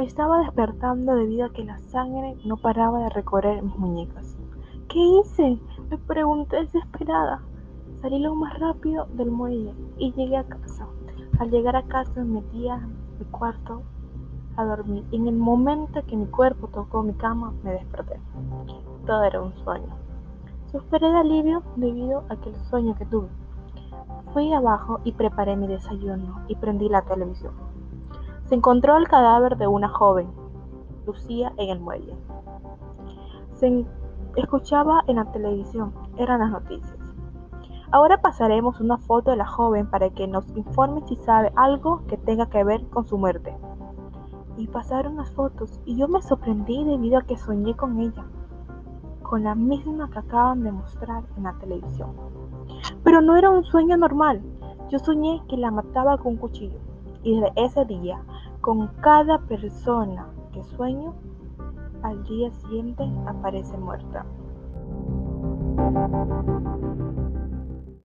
Me estaba despertando debido a que la sangre no paraba de recorrer mis muñecas. ¿Qué hice? Me pregunté desesperada. Salí lo más rápido del muelle y llegué a casa. Al llegar a casa me metí a mi cuarto a dormir. En el momento que mi cuerpo tocó mi cama, me desperté. Todo era un sueño. Suspiré de alivio debido a aquel sueño que tuve. Fui abajo y preparé mi desayuno y prendí la televisión. Se encontró el cadáver de una joven, Lucía, en el muelle. Se escuchaba en la televisión, eran las noticias. Ahora pasaremos una foto de la joven para que nos informe si sabe algo que tenga que ver con su muerte. Y pasaron las fotos y yo me sorprendí debido a que soñé con ella con la misma que acaban de mostrar en la televisión. Pero no era un sueño normal. Yo soñé que la mataba con un cuchillo. Y desde ese día, con cada persona que sueño, al día siguiente aparece muerta.